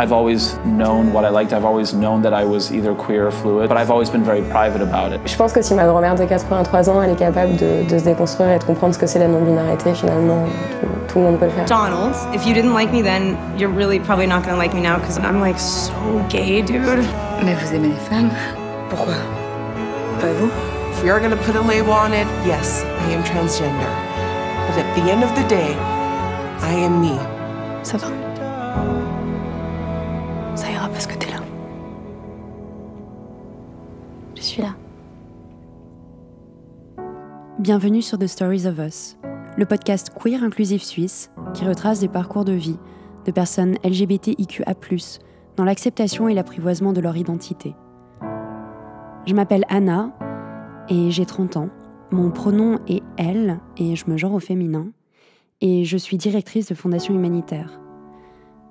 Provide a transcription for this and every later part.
I've always known what I liked. I've always known that I was either queer or fluid, but I've always been very private about it. Je pense que si ma grand-mère de 83 ans, elle est capable de, de se déconstruire et de comprendre ce que c'est la non-binarité, finalement, tout, tout, le monde peut le faire. Donald, if you didn't like me then, you're really probably not gonna like me now because I'm like so gay, dude. Mais vous aimez les femmes Pourquoi Pas vous If we are gonna put a label on it, yes, I am transgender. But at the end of the day, I am me. Ça va Bienvenue sur The Stories of Us, le podcast queer inclusif suisse qui retrace des parcours de vie de personnes LGBTIQA, dans l'acceptation et l'apprivoisement de leur identité. Je m'appelle Anna et j'ai 30 ans. Mon pronom est elle et je me genre au féminin. Et je suis directrice de Fondation Humanitaire.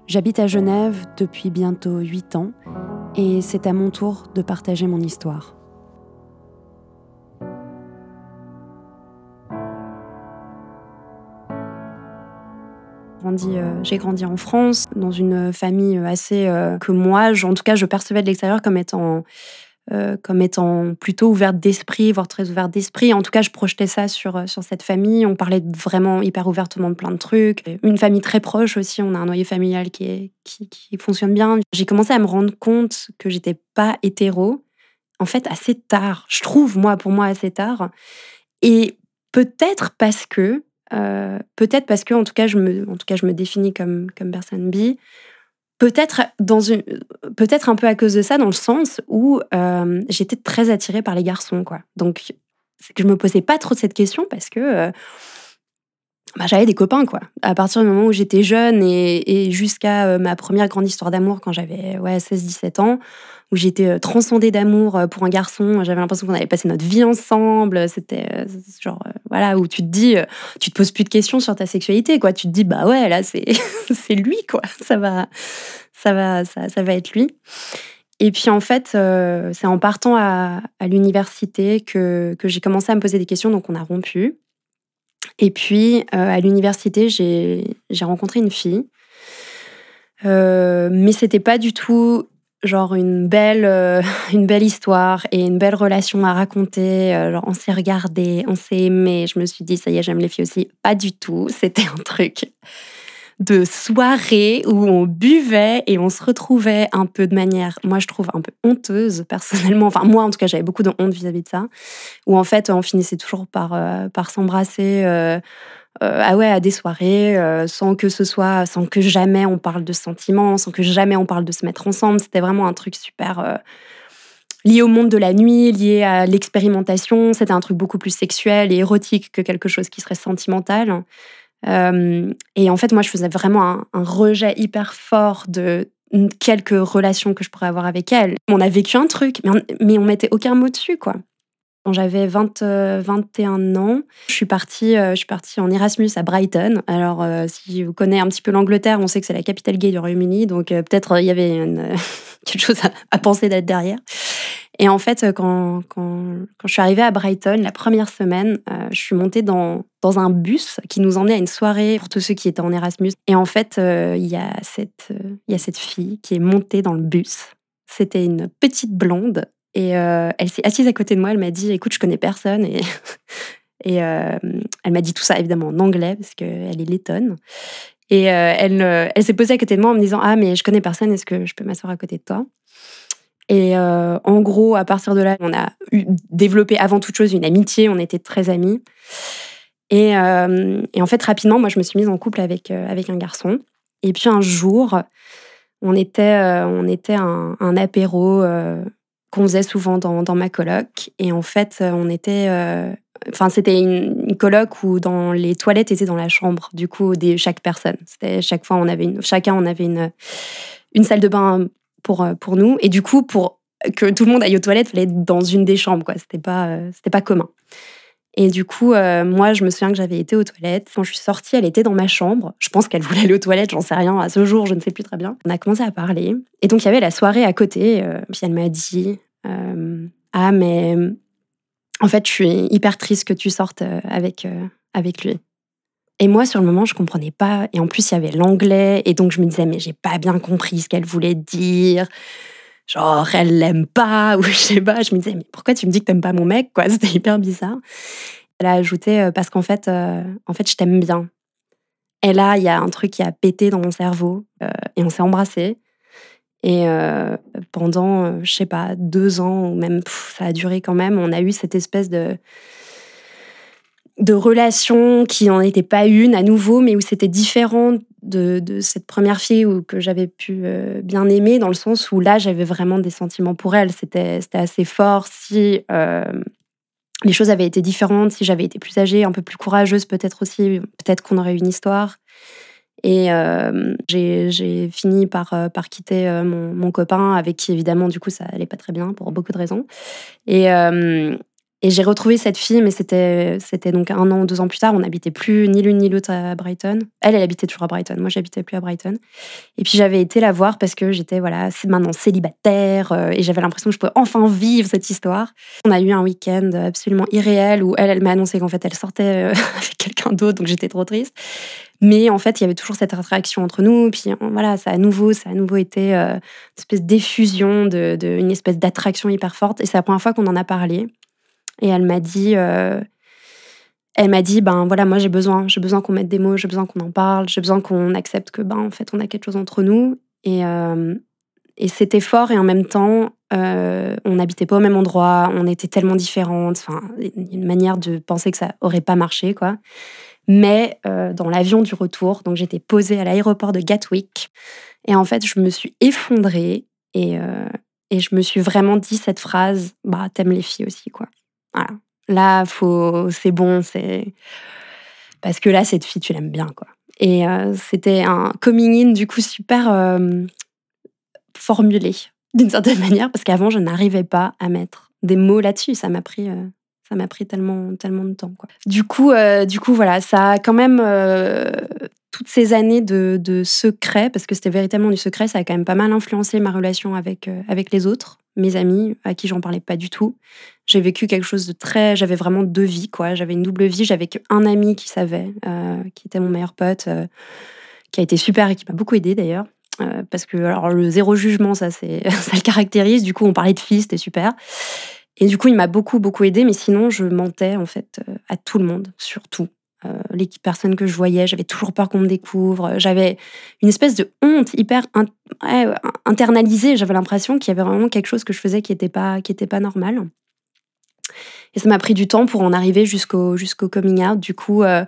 J'habite à Genève depuis bientôt 8 ans et c'est à mon tour de partager mon histoire. Euh, j'ai grandi en France, dans une famille assez euh, que moi, en tout cas, je percevais de l'extérieur comme étant euh, comme étant plutôt ouverte d'esprit, voire très ouverte d'esprit. En tout cas, je projetais ça sur, euh, sur cette famille. On parlait vraiment hyper ouvertement de plein de trucs. Une famille très proche aussi. On a un noyau familial qui, qui fonctionne bien. J'ai commencé à me rendre compte que j'étais pas hétéro, en fait, assez tard. Je trouve, moi, pour moi, assez tard. Et peut-être parce que, euh, peut-être parce que, en tout cas, je me, en tout cas, je me définis comme, comme personne bi. Peut-être dans une peut-être un peu à cause de ça dans le sens où euh, j'étais très attirée par les garçons quoi. Donc je me posais pas trop cette question parce que euh, bah, j'avais des copains quoi. À partir du moment où j'étais jeune et, jusqu'à euh, ma première grande histoire d'amour quand j'avais ouais 16 17 ans où j'étais euh, transcendée d'amour euh, pour un garçon. J'avais l'impression qu'on allait passer notre vie ensemble. C'était euh, genre, voilà, où tu te dis, tu te poses plus de questions sur ta sexualité, quoi. Tu te dis, bah ouais, là, c'est, c'est lui, quoi. Ça va, ça va, ça, ça va être lui. Et puis en fait, c'est en partant à, l'université que, que j'ai commencé à me poser des questions, donc on a rompu. Et puis à l'université, j'ai, j'ai rencontré une fille. Euh, mais c'était pas du tout genre une belle, euh, une belle histoire et une belle relation à raconter. Euh, on s'est regardé, on s'est aimé. Je me suis dit, ça y est, j'aime les filles aussi. Pas du tout. C'était un truc de soirée où on buvait et on se retrouvait un peu de manière, moi je trouve un peu honteuse personnellement. Enfin moi en tout cas j'avais beaucoup de honte vis-à-vis de ça. Où en fait on finissait toujours par, euh, par s'embrasser euh, ah ouais, à des soirées, euh, sans que ce soit, sans que jamais on parle de sentiments, sans que jamais on parle de se mettre ensemble. C'était vraiment un truc super euh, lié au monde de la nuit, lié à l'expérimentation. C'était un truc beaucoup plus sexuel et érotique que quelque chose qui serait sentimental. et en fait, moi, je faisais vraiment un, rejet hyper fort de quelques relations que je pourrais avoir avec elle. On a vécu un truc, mais on, mais on mettait aucun mot dessus, quoi. Quand j'avais 20, 21 euh, ans, je suis, partie, euh, je suis partie en Erasmus à Brighton. Alors, euh, si vous connaissez un petit peu l'Angleterre, on sait que c'est la capitale gay du Royaume-Uni, donc peut-être il y avait quelque chose à, penser d'être derrière. Et en fait, quand, je suis arrivée à Brighton, la première semaine, je suis montée dans, un bus qui nous emmenait à une soirée pour tous ceux qui étaient en Erasmus. Et en fait, il y a cette fille qui est montée dans le bus. C'était une petite blonde et euh, elle s'est assise à côté de moi, elle m'a dit Écoute, je connais personne. Et, euh, elle m'a dit tout ça évidemment en anglais, parce qu'elle est lettonne. Et euh, elle, s'est posée à côté de moi en me disant Ah, mais je connais personne, est-ce que je peux m'asseoir à côté de toi? Et en gros, à partir de là, on a développé avant toute chose une amitié, on était très amis. Et, en fait, rapidement, moi, je me suis mise en couple avec, avec un garçon. Et puis un jour, on était, on était un apéro qu'on faisait souvent dans, dans, ma coloc. Et en fait, euh, on était. Euh, enfin, c'était une, coloc où dans les toilettes étaient dans la chambre, du coup, de chaque personne. C'était chaque fois, on avait une, chacun, on avait une, une salle de bain pour, euh, pour nous. Et du coup, pour que tout le monde aille aux toilettes, il fallait être dans une des chambres, quoi. C'était pas, c'était pas commun. Et du coup, moi, je me souviens que j'avais été aux toilettes. Quand je suis sortie, elle était dans ma chambre. Je pense qu'elle voulait aller aux toilettes, j'en sais rien. À ce jour, je ne sais plus très bien. On a commencé à parler. Et donc, il y avait la soirée à côté. puis elle m'a dit euh, ah, mais en fait, je suis hyper triste que tu sortes euh, avec, euh, avec lui. Et moi, sur le moment, je comprenais pas. Et en plus, il y avait l'anglais. Et donc, je me disais, mais j'ai pas bien compris ce qu'elle voulait dire. Genre, elle l'aime pas, ou je sais pas. Je me disais, mais pourquoi tu me dis que t'aimes pas mon mec, quoi? C'était hyper bizarre. Elle a ajouté, euh, parce qu'en fait, euh, en fait, je t'aime bien. Et là, il y a un truc qui a pété dans mon cerveau. Euh, et on s'est embrassés. Et pendant, je sais pas, deux ans, ou même, ça a duré quand même, on a eu cette espèce de de relations qui n'en étaient pas une à nouveau, mais où c'était différent de, cette première fille où, que j'avais pu euh, bien aimer, dans le sens où là, j'avais vraiment des sentiments pour elle. C'était assez fort. Si euh, les choses avaient été différentes, si j'avais été plus âgée, un peu plus courageuse, peut-être aussi, peut-être qu'on aurait eu une histoire. Et euh, j'ai fini par, par quitter mon, mon, copain, avec qui évidemment, du coup, ça allait pas très bien pour beaucoup de raisons. Et, et j'ai retrouvé cette fille, mais c'était, donc un an ou deux ans plus tard. On n'habitait plus ni l'une ni l'autre à Brighton. Elle, elle habitait toujours à Brighton. Moi, j'habitais plus à Brighton. Et puis j'avais été la voir parce que j'étais voilà, maintenant célibataire euh, et j'avais l'impression que je pouvais enfin vivre cette histoire. On a eu un week-end absolument irréel où elle, elle m'a annoncé qu'en fait elle sortait euh, avec quelqu'un d'autre, donc j'étais trop triste. Mais en fait, il y avait toujours cette attraction entre nous. Puis voilà, ça à nouveau, ça a à nouveau été euh, une espèce d'effusion, de, de, une espèce d'attraction hyper forte. Et c'est la première fois qu'on en a parlé. Et elle m'a dit, euh, elle m'a dit, ben voilà, moi j'ai besoin, j'ai besoin qu'on mette des mots, j'ai besoin qu'on en parle, j'ai besoin qu'on accepte que ben en fait on a quelque chose entre nous. Et, euh, c'était fort et en même temps, euh, on n'habitait pas au même endroit, on était tellement différentes. Enfin, une manière de penser que ça aurait pas marché, quoi. Mais dans l'avion du retour, donc j'étais posée à l'aéroport de Gatwick, et en fait, je me suis effondrée et, et je me suis vraiment dit cette phrase, bah t'aimes les filles aussi, quoi. Là, c'est bon, c'est parce que là, cette fille, tu l'aimes bien, quoi. Et euh, c'était un coming in du coup super euh, formulé d'une certaine manière parce qu'avant, je n'arrivais pas à mettre des mots là-dessus. Ça m'a pris, euh, ça m'a pris tellement, tellement de temps, quoi. Du coup, du coup, voilà, ça a quand même toutes ces années de, secret, parce que c'était véritablement du secret, ça a quand même pas mal influencé ma relation avec, avec les autres mes amis à qui j'en parlais pas du tout. J'ai vécu quelque chose de très. J'avais vraiment deux vies, quoi. J'avais une double vie. J'avais qu'un ami qui savait, euh, qui était mon meilleur pote, euh, qui a été super et qui m'a beaucoup aidé d'ailleurs. Euh, parce que alors le zéro jugement, ça, ça le caractérise. Du coup, on parlait de fils, c'était super. Et du coup, il m'a beaucoup, beaucoup aidé. Mais sinon, je mentais en fait à tout le monde, surtout. Euh, les personnes que je voyais, j'avais toujours peur qu'on me découvre. J'avais une espèce de honte hyper internalisée. J'avais l'impression qu'il y avait vraiment quelque chose que je faisais qui n'était pas, qui était pas normal. Et ça m'a pris du temps pour en arriver jusqu'au jusqu'au coming out. Du coup, euh,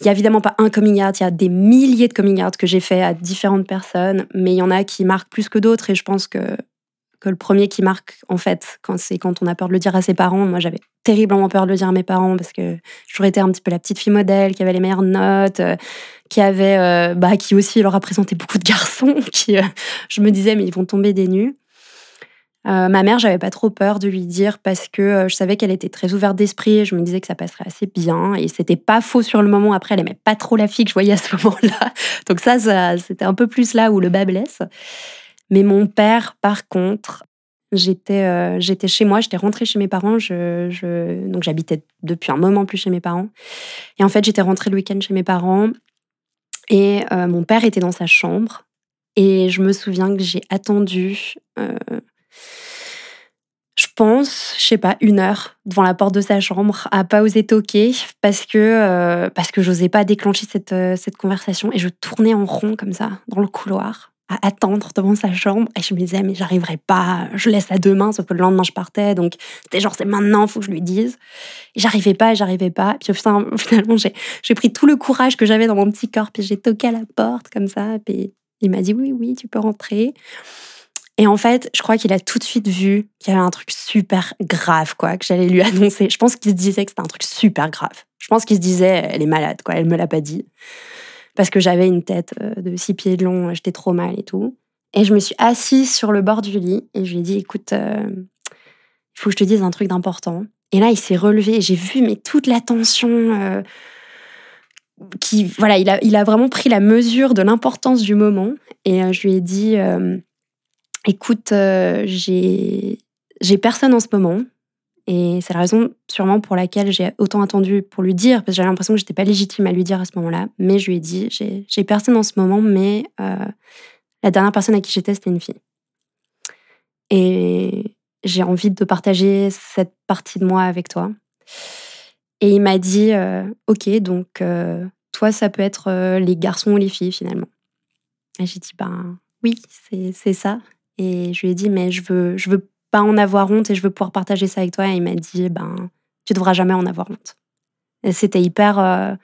il n'y a évidemment pas un coming out, il y a des milliers de coming out que j'ai fait à différentes personnes, mais il y en a qui marquent plus que d'autres. Et je pense que que le premier qui marque, en fait, quand c'est quand on a peur de le dire à ses parents. Moi, j'avais terriblement peur de le dire à mes parents parce que j'aurais été un petit peu la petite fille modèle qui avait les meilleures notes, euh, qui avait, euh, bah, qui aussi leur a présenté beaucoup de garçons. Qui, euh, je me disais, mais ils vont tomber des nues. ma mère, j'avais pas trop peur de lui dire parce que je savais qu'elle était très ouverte d'esprit. Je me disais que ça passerait assez bien et c'était pas faux sur le moment. Après, elle aimait pas trop la fille que je voyais à ce moment-là. Donc ça, ça c'était un peu plus là où le bas blesse. Mais mon père, par contre, j'étais euh, j'étais chez moi, j'étais rentrée chez mes parents. Donc j'habitais depuis un moment plus chez mes parents. Et en fait, j'étais rentrée le week-end chez mes parents. Et euh, mon père était dans sa chambre. Et je me souviens que j'ai attendu, euh, je pense, je sais pas, une heure devant la porte de sa chambre, à pas oser toquer parce que parce que j'osais pas déclencher cette cette conversation. Et je tournais en rond comme ça dans le couloir à attendre devant sa chambre. Et je me disais, mais j'arriverai pas, je laisse à demain, sauf que le lendemain je partais. Donc c'était genre, c'est maintenant, faut que je lui dise. J'arrivais pas, j'arrivais pas. Puis finalement, j'ai pris tout le courage que j'avais dans mon petit corps, puis j'ai toqué à la porte comme ça. Puis il m'a dit, oui, oui, tu peux rentrer. Et en fait, je crois qu'il a tout de suite vu qu'il y avait un truc super grave, quoi, que j'allais lui annoncer. Je pense qu'il se disait que c'était un truc super grave. Je pense qu'il se disait, elle est malade, quoi, elle me l'a pas dit parce que j'avais une tête euh, de six pieds de long, j'étais trop mal et tout. Et je me suis assise sur le bord du lit et je lui ai dit, écoute, euh, il faut que je te dise un truc d'important. Et là, il s'est relevé j'ai vu mais toute la tension. Euh, qui, voilà, il a, vraiment pris la mesure de l'importance du moment. Et je lui ai dit, écoute, j'ai personne en ce moment. Et c'est la raison sûrement pour laquelle j'ai autant attendu pour lui dire, parce que j'avais l'impression que j'étais pas légitime à lui dire à ce moment-là. Mais je lui ai dit, j'ai personne en ce moment, mais euh, la dernière personne à qui j'étais, c'était une fille. Et j'ai envie de partager cette partie de moi avec toi. Et il m'a dit, euh, ok, donc euh, toi, ça peut être les garçons ou les filles finalement. Et j'ai dit, ben oui, c'est ça. Et je lui ai dit, mais je veux, je veux pas en avoir honte et je veux pouvoir partager ça avec toi. Et il m'a dit, ben, tu devras jamais en avoir honte. C'était hyper, euh,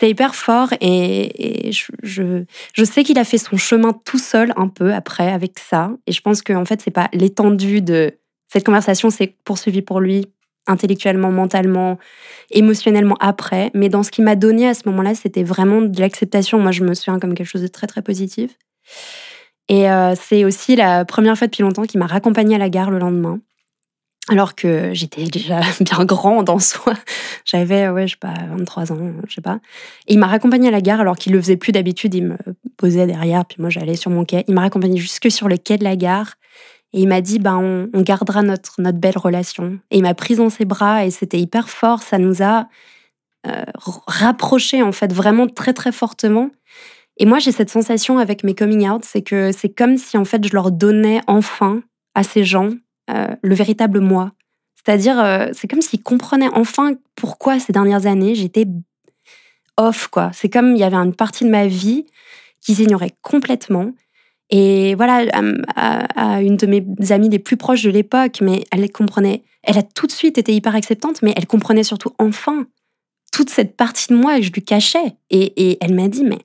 hyper fort et, je, je, sais qu'il a fait son chemin tout seul un peu après avec ça. Et je pense que en fait, c'est pas l'étendue de cette conversation, c'est poursuivi pour lui intellectuellement, mentalement, émotionnellement après. Mais dans ce qu'il m'a donné à ce moment-là, c'était vraiment de l'acceptation. Moi, je me souviens comme quelque chose de très, très positif. Et euh, c'est aussi la première fois depuis longtemps qu'il m'a raccompagnée à la gare le lendemain. Alors que j'étais déjà bien grande en soi. J'avais, ouais, je sais pas, 23 ans, je sais pas. Et il m'a raccompagnée à la gare alors qu'il le faisait plus d'habitude. Il me posait derrière, puis moi j'allais sur mon quai. Il m'a raccompagnée jusque sur le quai de la gare. Et il m'a dit, ben, on, gardera notre, notre belle relation. Et il m'a prise dans ses bras et c'était hyper fort. Ça nous a euh, rapprochés, en fait, vraiment très, très fortement. Et moi, j'ai cette sensation avec mes coming out, c'est que c'est comme si en fait je leur donnais enfin à ces gens euh, le véritable moi. C'est-à-dire, euh, c'est comme s'ils comprenaient enfin pourquoi ces dernières années j'étais off, quoi. C'est comme il y avait une partie de ma vie qu'ils ignoraient complètement. Et voilà, à, une de mes amies les plus proches de l'époque, mais elle comprenait. Elle a tout de suite été hyper acceptante, mais elle comprenait surtout enfin toute cette partie de moi que je lui cachais. Et elle m'a dit, mais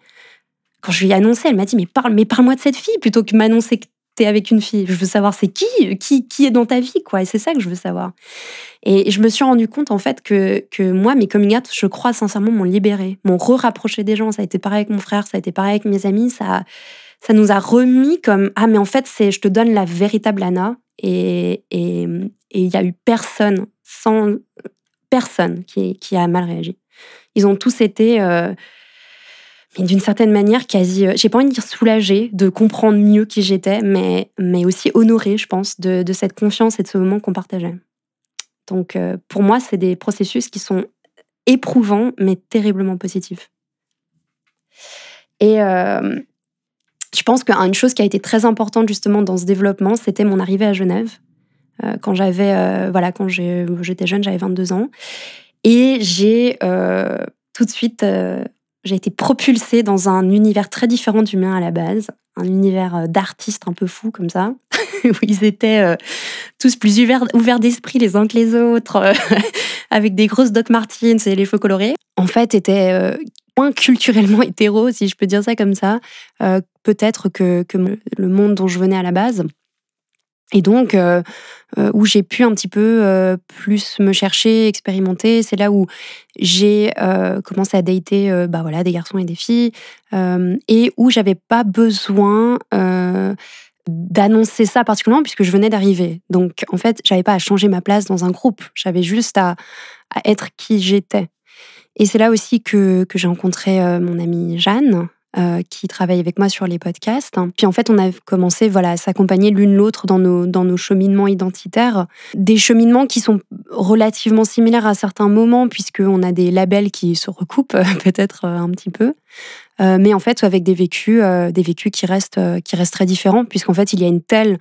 quand je lui ai annoncé, elle m'a dit mais parle, mais parle-moi de cette fille plutôt que m'annoncer que t'es avec une fille. Je veux savoir c'est qui, qui, qui est dans ta vie, quoi. Et c'est ça que je veux savoir. Et je me suis rendu compte en fait que, que moi, mes coming out, je crois sincèrement, m'ont libéré, m'ont re-rapproché des gens. Ça a été pareil avec mon frère, ça a été pareil avec mes amis. Ça, ça nous a remis comme ah mais en fait c'est, je te donne la véritable Anna. Et il et, y a eu personne sans personne qui, qui a mal réagi. Ils ont tous été euh, mais d'une certaine manière quasi, euh, j'ai pas envie de dire soulagée de comprendre mieux qui j'étais, mais, mais aussi honorée, je pense, de, de cette confiance et de ce moment qu'on partageait. Donc euh, pour moi, c'est des processus qui sont éprouvants, mais terriblement positifs. Et euh, je pense qu'une chose qui a été très importante justement dans ce développement, c'était mon arrivée à Genève. quand j'avais, voilà, quand j'étais jeune, j'avais 22 ans. Et j'ai tout de suite j'ai été propulsée dans un univers très différent du mien à la base, un univers euh, d'artistes un peu fous comme ça, où ils étaient euh, tous plus ouverts, d'esprit les uns que les autres, euh, avec des grosses Doc Martens et les feux colorés. En fait, étaient moins culturellement hétéro, si je peux dire ça comme ça, peut-être que, que le monde dont je venais à la base. Et donc, euh, euh, où j'ai pu un petit peu euh, plus me chercher, expérimenter, c'est là où j'ai commencé à dater bah voilà, des garçons et des filles, et où j'avais pas besoin d'annoncer ça particulièrement puisque je venais d'arriver. Donc, en fait, j'avais pas à changer ma place dans un groupe, j'avais juste à, à, être qui j'étais. Et c'est là aussi que, que j'ai rencontré mon amie Jeanne, euh, qui travaille avec moi sur les podcasts. Puis en fait, on a commencé voilà, à s'accompagner l'une l'autre dans nos, dans nos cheminements identitaires. Des cheminements qui sont relativement similaires à certains moments, puisqu'on a des labels qui se recoupent peut-être euh, un petit peu. Euh, mais en fait, avec des vécus, des vécus qui restent, qui restent très différents, puisqu'en fait, il y a une telle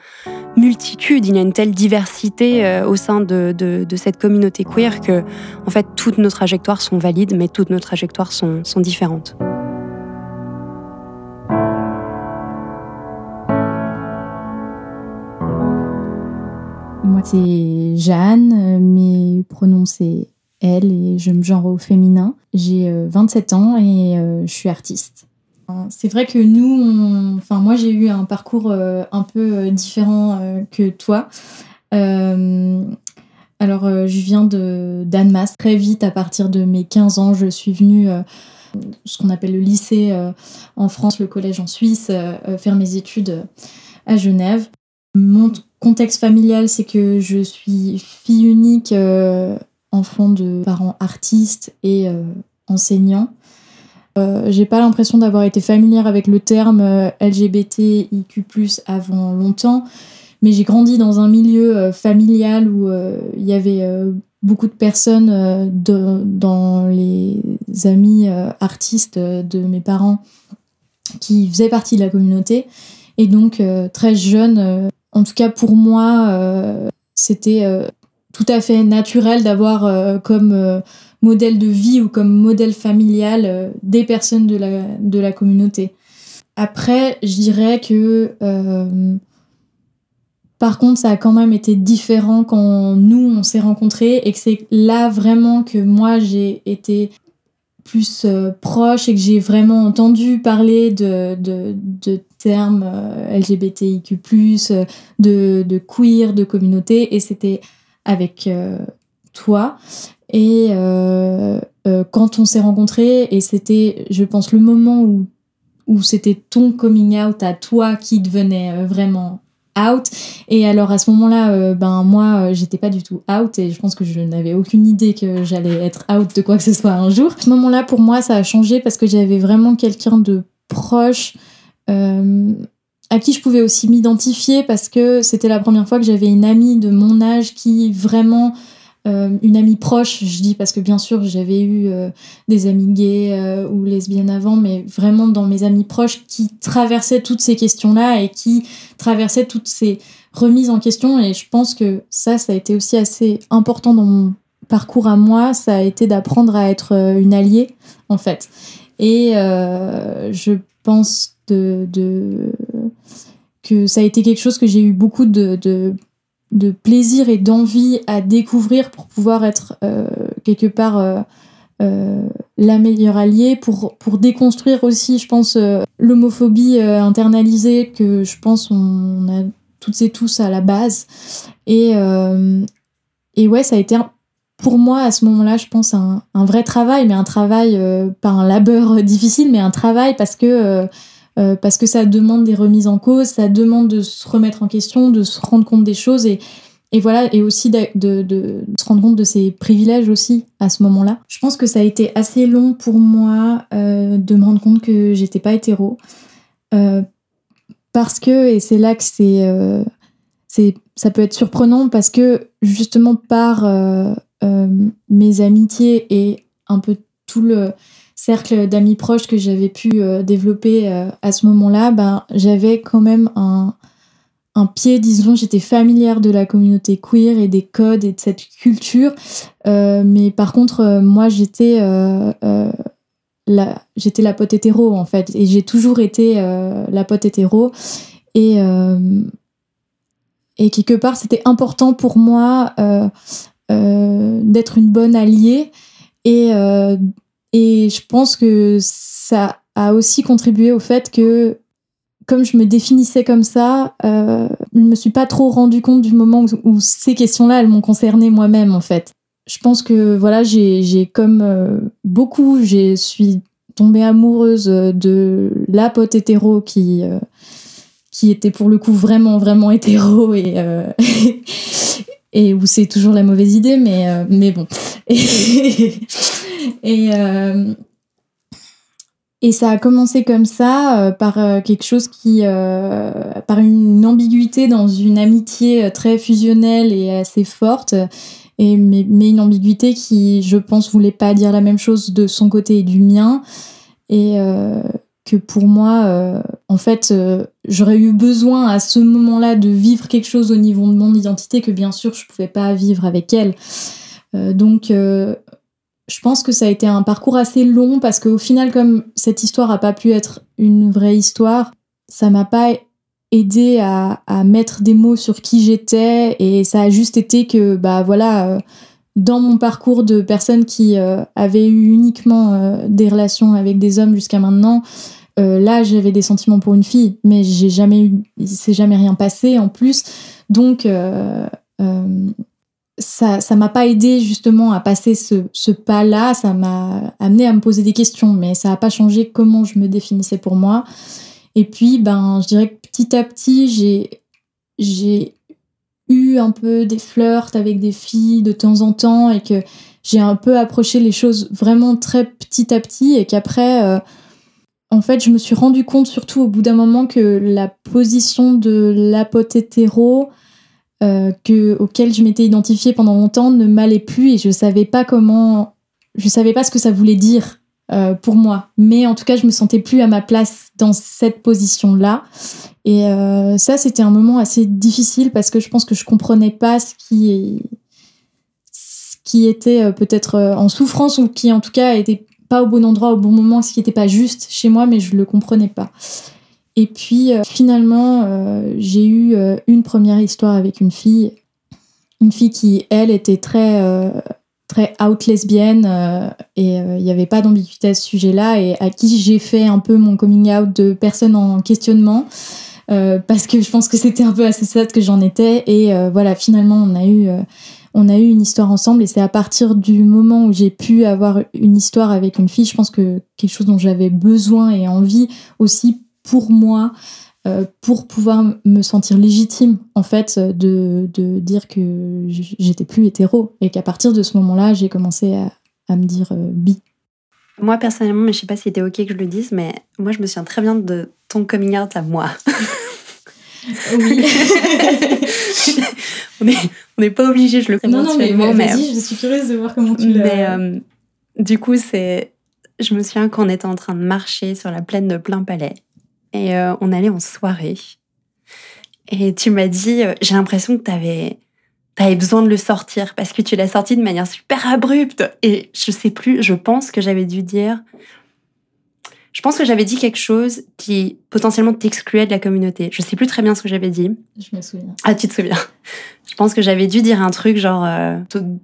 multitude, il y a une telle diversité au sein de, de, de, cette communauté queer que, en fait, toutes nos trajectoires sont valides, mais toutes nos trajectoires sont, sont différentes. C'est Jeanne, mais pronoms c'est elle et je me genre au féminin. J'ai 27 euh, ans et euh, je suis artiste. C'est vrai que nous, enfin moi j'ai eu un parcours euh, un peu différent que toi. alors je viens de d'Annemasse. Très vite, à partir de mes 15 ans, je suis venue ce qu'on appelle le lycée en France, le collège en Suisse, faire mes études à Genève. Mon contexte familial, c'est que je suis fille unique, euh, enfant de parents artistes et euh, enseignants. Euh, j'ai pas l'impression d'avoir été familière avec le terme LGBTIQ avant longtemps, mais j'ai grandi dans un milieu familial où il y avait beaucoup de personnes dans les amis artistes de mes parents qui faisaient partie de la communauté. Et donc, très jeune, en tout cas pour moi, c'était tout à fait naturel d'avoir comme modèle de vie ou comme modèle familial euh, des personnes de la, de la communauté. Après, je dirais que euh, par contre, ça a quand même été différent quand nous, on s'est rencontrés et que c'est là vraiment que moi, j'ai été plus euh, proche et que j'ai vraiment entendu parler de, de, termes LGBTIQ, de, de queer, de communauté, et c'était avec toi. Et euh, euh, quand on s'est rencontrés, et c'était, je pense, le moment où, où c'était ton coming out à toi qui devenait euh, vraiment out. Et alors à ce moment-là, ben moi, j'étais pas du tout out et je pense que je n'avais aucune idée que j'allais être out de quoi que ce soit un jour. À ce moment-là, pour moi, ça a changé parce que j'avais vraiment quelqu'un de proche. à qui je pouvais aussi m'identifier parce que c'était la première fois que j'avais une amie de mon âge qui vraiment euh, une amie proche, je dis parce que bien sûr j'avais eu euh, des amis gays euh, ou lesbiennes avant, mais vraiment dans mes amis proches qui traversaient toutes ces questions-là et qui traversaient toutes ces remises en question. Et je pense que ça, ça a été aussi assez important dans mon parcours à moi, ça a été d'apprendre à être une alliée en fait. Et je pense de, que ça a été quelque chose que j'ai eu beaucoup de de plaisir et d'envie à découvrir pour pouvoir être euh, quelque part euh, euh, la meilleure alliée, pour, déconstruire aussi, je pense, l'homophobie internalisée que je pense on a toutes et tous à la base. Et, et ouais, ça a été pour moi à ce moment-là, je pense, un, vrai travail, mais un travail, pas un labeur difficile, mais un travail parce que parce que ça demande des remises en cause, ça demande de se remettre en question, de se rendre compte des choses et, et voilà, et aussi de, se rendre compte de ses privilèges aussi à ce moment-là. Je pense que ça a été assez long pour moi euh, de me rendre compte que j'étais pas hétéro. Euh, parce que, et c'est là que c'est, c'est, ça peut être surprenant, parce que justement par mes amitiés et un peu tout le, cercle d'amis proches que j'avais pu euh, développer euh, à ce moment-là, ben, j'avais quand même un, un pied, disons, j'étais familière de la communauté queer et des codes et de cette culture. Euh, mais par contre, moi, j'étais la, j'étais la pote hétéro, en fait. Et j'ai toujours été la pote hétéro. Et, et quelque part, c'était important pour moi d'être une bonne alliée et et je pense que ça a aussi contribué au fait que, comme je me définissais comme ça, euh, je me suis pas trop rendu compte du moment où, ces questions-là, elles m'ont concernée moi-même, en fait. Je pense que, voilà, j'ai comme euh, beaucoup, je suis tombée amoureuse de la pote hétéro qui, euh, qui était pour le coup vraiment, vraiment hétéro et, euh, et où c'est toujours la mauvaise idée, mais, mais bon. euh, et ça a commencé comme ça, euh, par euh, quelque chose qui. par une ambiguïté dans une amitié très fusionnelle et assez forte. Et, mais, une ambiguïté qui, je pense, voulait pas dire la même chose de son côté et du mien. Et que pour moi, en fait, j'aurais eu besoin à ce moment-là de vivre quelque chose au niveau de mon identité que bien sûr je pouvais pas vivre avec elle. donc je pense que ça a été un parcours assez long parce qu'au final, comme cette histoire n'a pas pu être une vraie histoire, ça m'a pas aidé à, mettre des mots sur qui j'étais et ça a juste été que, bah voilà, euh, dans mon parcours de personnes qui euh, avaient eu uniquement euh, des relations avec des hommes jusqu'à maintenant, là j'avais des sentiments pour une fille, mais j'ai jamais eu, il s'est jamais rien passé en plus. Donc, ça ça m'a pas aidé justement à passer ce, ce pas-là, ça m'a amené à me poser des questions, mais ça n'a pas changé comment je me définissais pour moi. Et puis, ben, je dirais que petit à petit, j'ai eu un peu des flirts avec des filles de temps en temps et que j'ai un peu approché les choses vraiment très petit à petit et qu'après, euh, en fait, je me suis rendu compte, surtout au bout d'un moment, que la position de l'apote hétéro euh, que, auquel je m'étais identifiée pendant longtemps ne m'allait plus et je savais pas comment. Je savais pas ce que ça voulait dire euh, pour moi. Mais en tout cas, je me sentais plus à ma place dans cette position-là. Et euh, ça, c'était un moment assez difficile parce que je pense que je comprenais pas ce qui, qui était peut-être en souffrance ou qui, en tout cas, était pas au bon endroit au bon moment, ce qui n'était pas juste chez moi, mais je le comprenais pas. Et puis euh, finalement, euh, j'ai eu euh, une première histoire avec une fille, une fille qui, elle, était très, très out lesbienne et il n'y avait pas d'ambiguïté à ce sujet-là et à qui j'ai fait un peu mon coming out de personne en questionnement. parce que je pense que c'était un peu assez sad que j'en étais et voilà finalement on a eu on a eu une histoire ensemble et c'est à partir du moment où j'ai pu avoir une histoire avec une fille, je pense que quelque chose dont j'avais besoin et envie aussi pour moi, euh, pour pouvoir me sentir légitime, en fait, de, de dire que j'étais plus hétéro. Et qu'à partir de ce moment-là, j'ai commencé à, à, me dire euh, bi. Moi, personnellement, mais je sais pas si c'était OK que je le dise, mais moi, je me souviens très bien de ton coming out à moi. oui. on n'est pas obligé, je le comprends. Non, non, mais, mais vas-y, je suis curieuse de voir comment tu l'as. Mais euh, du coup, c'est. Je me souviens qu'on était en train de marcher sur la plaine de Plein Palais et euh, on allait en soirée. Et tu m'as dit, euh, j'ai l'impression que tu avais, besoin de le sortir parce que tu l'as sorti de manière super abrupte. Et je sais plus, je pense que j'avais dû dire. Je pense que j'avais dit quelque chose qui potentiellement t'excluait de la communauté. Je sais plus très bien ce que j'avais dit. Je me souviens. Ah, tu te souviens Je pense que j'avais dû dire un truc genre euh,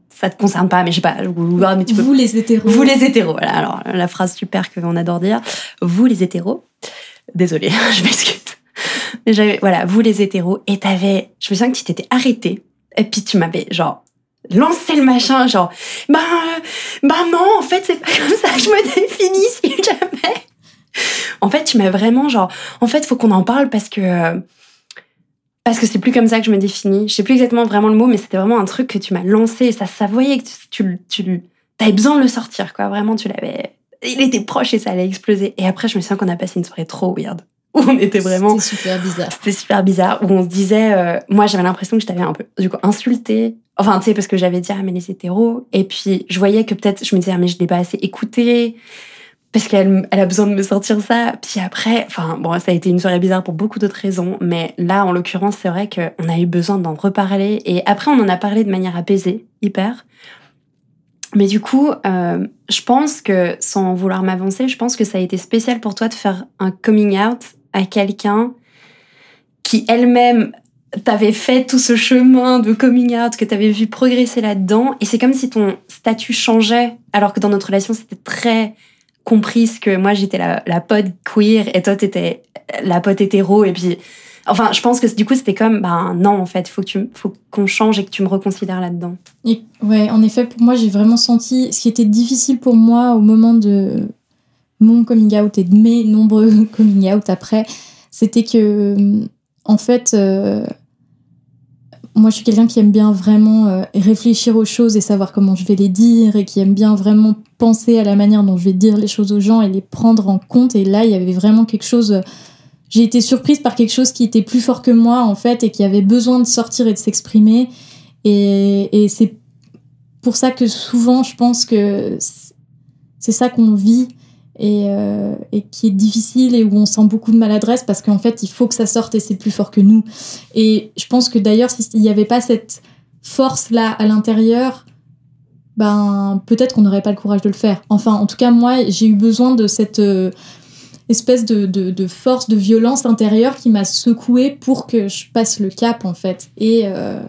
ça te concerne pas, mais je sais pas. Mais tu peux... Vous les hétéros. Vous les hétéros. Voilà. Alors la phrase super qu'on adore dire. Vous les hétéros. Désolée, je m'excuse. Mais j'avais, voilà, vous les hétéros, et t'avais, je me souviens que tu t'étais arrêté, et puis tu m'avais, genre, lancé le machin, genre, bah, bah non, en fait, c'est pas comme ça que je me définis, si jamais. En fait, tu m'as vraiment, genre, en fait, faut qu'on en parle parce que, parce que c'est plus comme ça que je me définis. Je sais plus exactement vraiment le mot, mais c'était vraiment un truc que tu m'as lancé, et ça, ça voyait que tu, tu, tu besoin de le sortir, quoi. Vraiment, tu l'avais, il était proche et ça allait exploser. Et après, je me souviens qu'on a passé une soirée trop weird. Où on était vraiment. C'était super bizarre. C'était super bizarre. Où on se disait. Euh, moi, j'avais l'impression que je t'avais un peu, du coup, insulté. Enfin, tu sais, parce que j'avais dit, ah, mais les hétéros. Et puis, je voyais que peut-être, je me disais, ah, mais je l'ai pas assez écouté. Parce qu'elle elle a besoin de me sortir ça. Puis après, enfin, bon, ça a été une soirée bizarre pour beaucoup d'autres raisons. Mais là, en l'occurrence, c'est vrai qu'on a eu besoin d'en reparler. Et après, on en a parlé de manière apaisée, hyper. Mais du coup, euh, je pense que, sans vouloir m'avancer, je pense que ça a été spécial pour toi de faire un coming out à quelqu'un qui elle-même t'avait fait tout ce chemin de coming out, que t'avais vu progresser là-dedans. Et c'est comme si ton statut changeait, alors que dans notre relation, c'était très comprise que moi, j'étais la, la pote queer et toi, t'étais la pote hétéro. Et puis, Enfin, je pense que du coup, c'était comme, ben non, en fait, faut que faut qu'on change et que tu me reconsidères là-dedans. ouais, en effet, pour moi, j'ai vraiment senti ce qui était difficile pour moi au moment de mon coming out et de mes nombreux coming out après, c'était que, en fait, euh, moi, je suis quelqu'un qui aime bien vraiment euh, réfléchir aux choses et savoir comment je vais les dire et qui aime bien vraiment penser à la manière dont je vais dire les choses aux gens et les prendre en compte. Et là, il y avait vraiment quelque chose j'ai été surprise par quelque chose qui était plus fort que moi en fait et qui avait besoin de sortir et de s'exprimer. Et, c'est pour ça que souvent je pense que c'est ça qu'on vit et, euh, et, qui est difficile et où on sent beaucoup de maladresse parce qu'en fait il faut que ça sorte et c'est plus fort que nous. Et je pense que d'ailleurs s'il n'y avait pas cette force là à l'intérieur ben peut-être qu'on n'aurait pas le courage de le faire. Enfin en tout cas moi j'ai eu besoin de cette euh, espèce de, de, force, de violence intérieure qui m'a secouée pour que je passe le cap, en fait. Et, euh,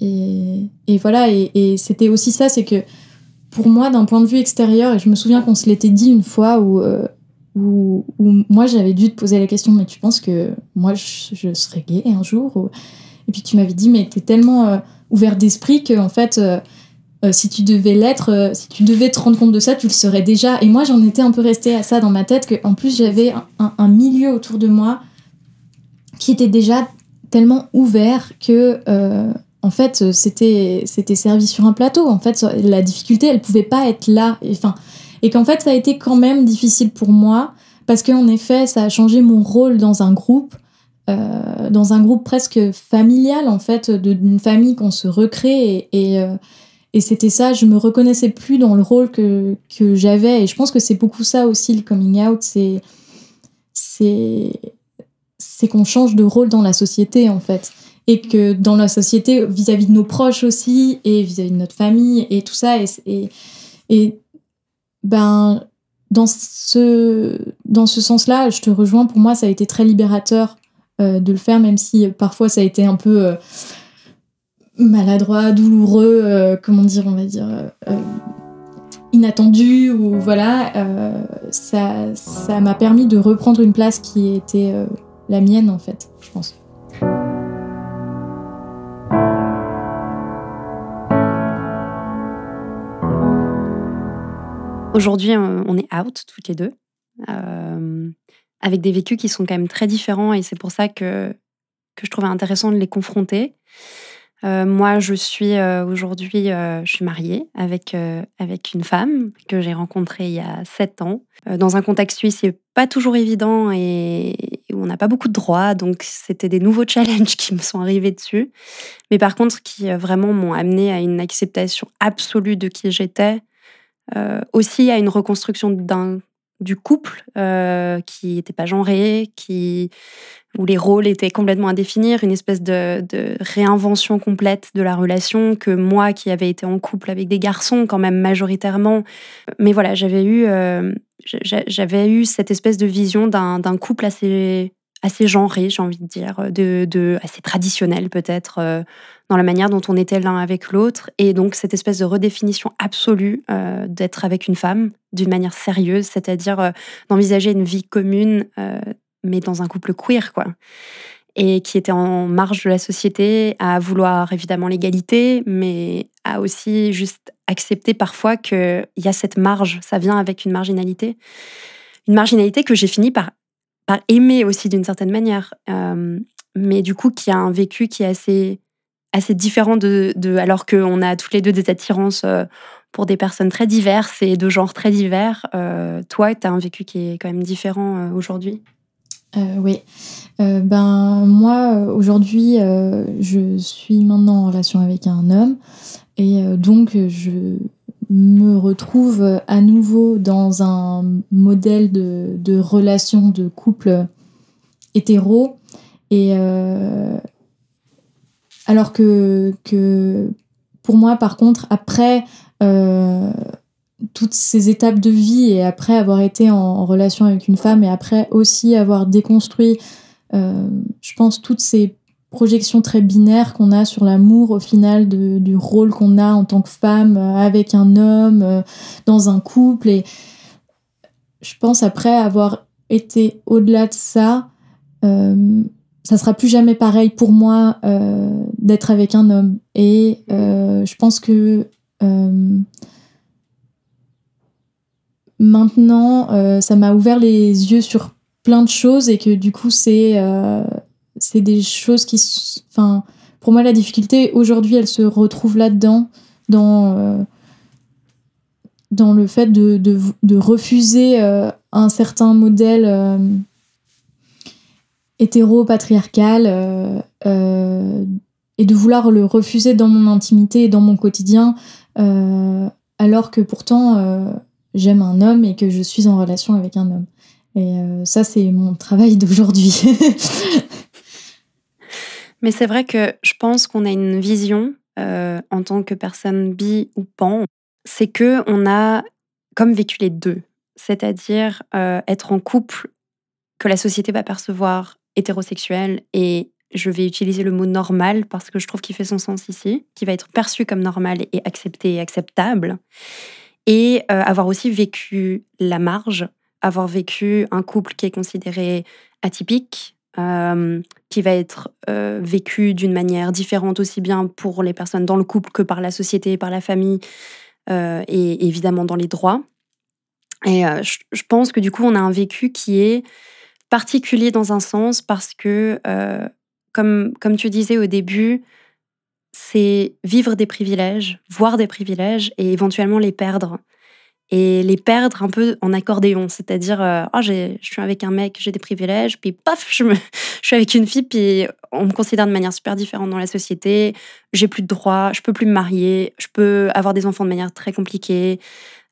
et, voilà, et, c'était aussi ça, c'est que pour moi, d'un point de vue extérieur, et je me souviens qu'on se l'était dit une fois où, euh, où, moi j'avais dû te poser la question, mais tu penses que moi je, serais gay un jour Et puis tu m'avais dit, mais t'es tellement euh, ouvert d'esprit que en fait euh, si tu devais l'être, euh, si tu devais te rendre compte de ça, tu le serais déjà. Et moi, j'en étais un peu restée à ça dans ma tête, qu'en plus, j'avais un, milieu autour de moi qui était déjà tellement ouvert que, euh, en fait, c'était, servi sur un plateau. En fait, la difficulté, elle pouvait pas être là. Enfin, et qu'en fait, ça a été quand même difficile pour moi parce qu'en effet, ça a changé mon rôle dans un groupe, dans un groupe presque familial, en fait, d'une famille qu'on se recrée. Et, et, c'était ça, je me reconnaissais plus dans le rôle que, que j'avais. Et je pense que c'est beaucoup ça aussi, le coming out. C'est, c'est, c'est qu'on change de rôle dans la société, en fait. Et que dans la société, vis-à-vis de nos proches aussi, et vis-à-vis de notre famille, et tout ça. Et, et, et ben, dans ce, dans ce sens-là, je te rejoins. Pour moi, ça a été très libérateur euh, de le faire, même si parfois ça a été un peu euh, maladroit, douloureux, euh, comment dire, on va dire, inattendu, ou voilà. ça, ça m'a permis de reprendre une place qui était la mienne, en fait, je pense. Aujourd'hui, euh, on est out toutes les deux, euh, avec des vécus qui sont quand même très différents et c'est pour ça que, que je trouvais intéressant de les confronter. Euh, moi, je suis aujourd'hui, je suis mariée avec, avec une femme que j'ai rencontrée il y a sept ans. dans un contexte suisse, c'est pas toujours évident et, où on n'a pas beaucoup de droits, donc c'était des nouveaux challenges qui me sont arrivés dessus. Mais par contre, qui vraiment m'ont amené à une acceptation absolue de qui j'étais, euh, aussi à une reconstruction du couple euh, qui n'était pas genré, qui, où les rôles étaient complètement à définir, une espèce de, réinvention complète de la relation que moi qui avais été en couple avec des garçons quand même majoritairement. Mais voilà, j'avais eu, euh, j'avais eu cette espèce de vision d'un couple assez assez genré, j'ai envie de dire, de, assez traditionnel peut-être euh, dans la manière dont on était l'un avec l'autre, et donc cette espèce de redéfinition absolue euh, d'être avec une femme d'une manière sérieuse, c'est-à-dire d'envisager une vie commune, mais dans un couple queer, quoi et qui était en marge de la société, à vouloir évidemment l'égalité, mais à aussi juste accepter parfois qu'il y a cette marge, ça vient avec une marginalité. Une marginalité que j'ai fini par par aimer aussi d'une certaine manière, euh, mais du coup qui a un vécu qui est assez, assez différent de, alors qu'on a toutes les deux des attirances euh, pour des personnes très diverses et de genres très divers. Euh, toi, tu as un vécu qui est quand même différent aujourd'hui? Oui. ben, moi, aujourd'hui, je suis maintenant en relation avec un homme et donc je me retrouve à nouveau dans un modèle de, relation de couple hétéro. Et euh, alors que, pour moi, par contre, après euh, toutes ces étapes de vie et après avoir été en, relation avec une femme et après aussi avoir déconstruit, euh, je pense, toutes ces projection très binaire qu'on a sur l'amour au final du rôle qu'on a en tant que femme euh, avec un homme euh, dans un couple et je pense après avoir été au-delà de ça euh, ça sera plus jamais pareil pour moi d'être avec un homme et je pense que maintenant ça m'a ouvert les yeux sur plein de choses et que du coup c'est c'est des choses qui. Enfin, pour moi, la difficulté aujourd'hui, elle se retrouve là-dedans, dans, euh, dans le fait de, de, refuser euh, un certain modèle euh, hétéro-patriarcal et de vouloir le refuser dans mon intimité et dans mon quotidien, alors que pourtant j'aime un homme et que je suis en relation avec un homme. Et ça, c'est mon travail d'aujourd'hui. Mais c'est vrai que je pense qu'on a une vision euh, en tant que personne bi ou pan, c'est que on a comme vécu les deux, c'est-à-dire euh, être en couple que la société va percevoir hétérosexuel et je vais utiliser le mot normal parce que je trouve qu'il fait son sens ici, qui va être perçu comme normal et accepté et acceptable, et euh, avoir aussi vécu la marge, avoir vécu un couple qui est considéré atypique, euh, qui va être euh, vécu d'une manière différente aussi bien pour les personnes dans le couple que par la société, par la famille et évidemment dans les droits. Et je, pense que du coup, on a un vécu qui est particulier dans un sens parce que, comme, comme tu disais au début, c'est vivre des privilèges, voir des privilèges et éventuellement les perdre. et les perdre un peu en accordéon. C'est-à-dire, euh, oh, je suis avec un mec, j'ai des privilèges, puis paf, je, me, je suis avec une fille, puis on me considère de manière super différente dans la société. J'ai plus de droits, je peux plus me marier, je peux avoir des enfants de manière très compliquée.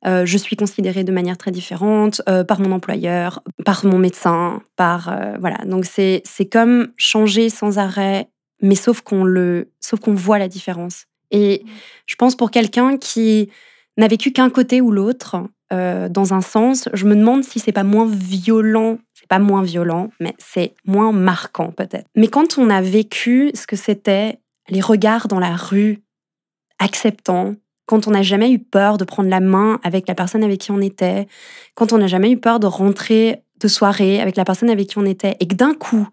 Euh, je suis considérée de manière très différente euh, par mon employeur, par mon médecin, par voilà. Donc c'est c'est comme changer sans arrêt, mais sauf qu'on le, sauf qu'on voit la différence. Et je pense pour quelqu'un qui n'a vécu qu'un côté ou l'autre, euh, dans un sens, je me demande si c'est pas moins violent. C'est pas moins violent, mais c'est moins marquant peut-être. Mais quand on a vécu ce que c'était les regards dans la rue, acceptants, quand on n'a jamais eu peur de prendre la main avec la personne avec qui on était, quand on n'a jamais eu peur de rentrer de soirée avec la personne avec qui on était, et que d'un coup,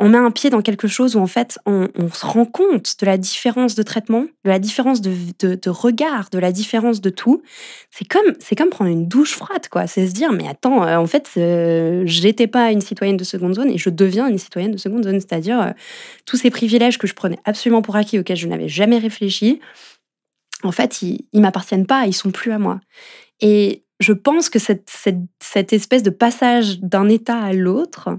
on met un pied dans quelque chose où en fait on, se rend compte de la différence de traitement, de la différence de, regard, de la différence de tout. C'est comme c'est comme prendre une douche froide quoi. C'est se dire mais attends euh, en fait euh, j'étais pas une cititoyenne de seconde zone et je deviens une citoyenne de seconde zone, c'est-à-dire euh, tous ces privilèges que je prenais absolument pour acquis auxquels je n'avais jamais réfléchi. En fait, ils, ils m'appartiennent pas, ils sont plus à moi. Et je pense que cette espèce de passage d'un état à l'autre,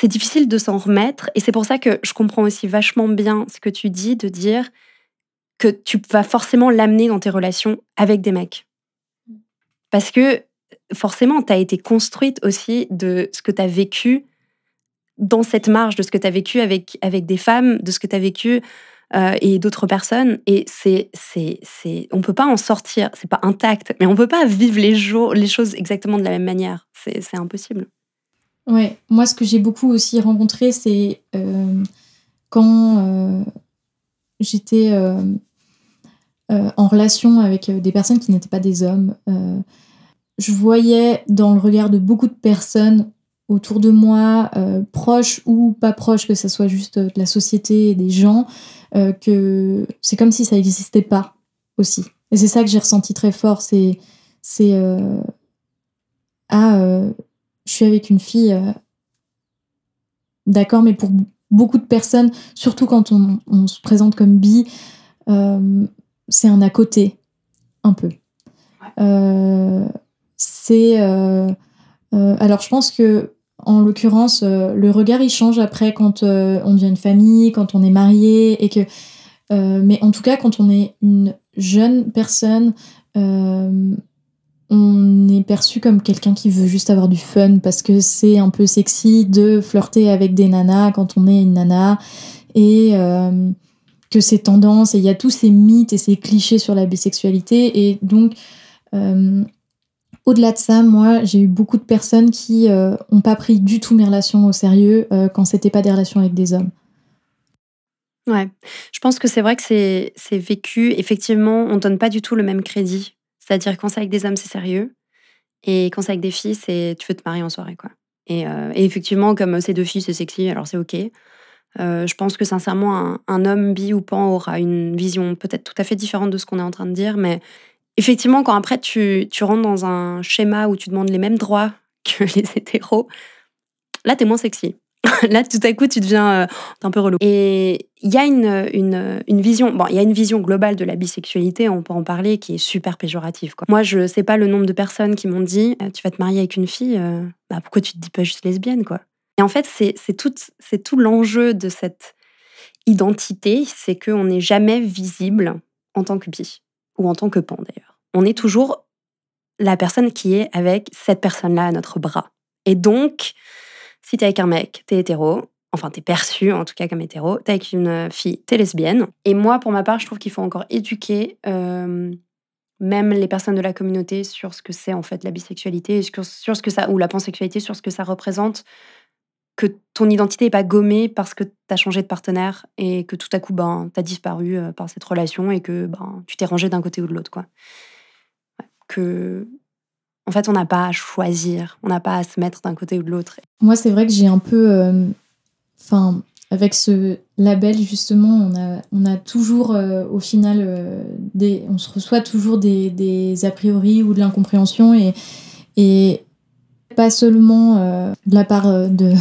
c'est difficile de s'en remettre. Et c'est pour ça que je comprends aussi vachement bien ce que tu dis, de dire que tu vas forcément l'amener dans tes relations avec des mecs. Parce que forcément, tu as été construite aussi de ce que tu as vécu dans cette marge, de ce que tu as vécu avec, avec des femmes, de ce que tu as vécu euh, et d'autres personnes. Et c'est, c'est, c'est, on peut pas en sortir, c'est pas intact, mais on peut pas vivre les, jours, les choses exactement de la même manière. C'est, c'est impossible. Ouais, moi ce que j'ai beaucoup aussi rencontré, c'est euh, quand euh, j'étais euh, en relation avec des personnes qui n'étaient pas des hommes. je voyais dans le regard de beaucoup de personnes autour de moi, proches ou pas proches, que ce soit juste de la société et des gens, que c'est comme si ça n'existait pas aussi. Et c'est ça que j'ai ressenti très fort, c'est c'est ah je suis avec une fille, euh, d'accord, mais pour beaucoup de personnes, surtout quand on, se présente comme bi, euh, c'est un à côté, un peu. Euh, c'est. alors, je pense que, en l'occurrence, le regard il change après quand on devient une famille, quand on est marié, et que. mais en tout cas, quand on est une jeune personne, on est perçu comme quelqu'un qui veut juste avoir du fun parce que c'est un peu sexy de flirter avec des nanas quand on est une nana et euh, que c'est tendance et il y a tous ces mythes et ces clichés sur la bisexualité et donc euh, au-delà de ça, moi j'ai eu beaucoup de personnes qui euh, ont pas pris du tout mes relations au sérieux quand c'était pas des relations avec des hommes. Ouais, je pense que c'est vrai que c'est vécu. Effectivement, on donne pas du tout le même crédit c'est-à-dire quand c'est avec des hommes, c'est sérieux. Et quand c'est avec des filles, c'est tu veux te marier en soirée, quoi. Et, euh, effectivement, comme c'est deux filles, c'est sexy, alors c'est ok. Euh, je pense que sincèrement, un, homme bi ou pan aura une vision peut-être tout à fait différente de ce qu'on est en train de dire, mais effectivement, quand après tu, tu rentres dans un schéma où tu demandes les mêmes droits que les hétéros, là, t'es moins sexy. là, tout à coup, tu deviens euh, un peu relou. Et il y a une, une, vision, bon, il y a une vision globale de la bisexualité, on peut en parler, qui est super péjorative. Moi, je sais pas le nombre de personnes qui m'ont dit euh, Tu vas te marier avec une fille, euh, bah, pourquoi tu te dis pas juste lesbienne quoi? Et en fait, c'est tout, tout l'enjeu de cette identité, c'est qu'on n'est jamais visible en tant que bi, ou en tant que pan d'ailleurs. On est toujours la personne qui est avec cette personne-là à notre bras. Et donc, si t'es avec un mec, t'es hétéro, enfin t'es perçu en tout cas comme hétéro, t'es avec une fille, t'es lesbienne. Et moi, pour ma part, je trouve qu'il faut encore éduquer euh, même les personnes de la communauté sur ce que c'est en fait la bisexualité, sur, ce que ça, ou la pansexualité, sur ce que ça représente, que ton identité n'est pas gommée parce que t'as changé de partenaire et que tout à coup, ben, t'as disparu euh, par cette relation et que ben, tu t'es rangé d'un côté ou de l'autre. Que en fait, on n'a pas à choisir, on n'a pas à se mettre d'un côté ou de l'autre. Moi, c'est vrai que j'ai un peu. Euh, enfin, avec ce label, justement, on a, on a toujours, euh, au final, euh, des, on se reçoit toujours des, des, a priori ou de l'incompréhension et, et pas seulement de la part de,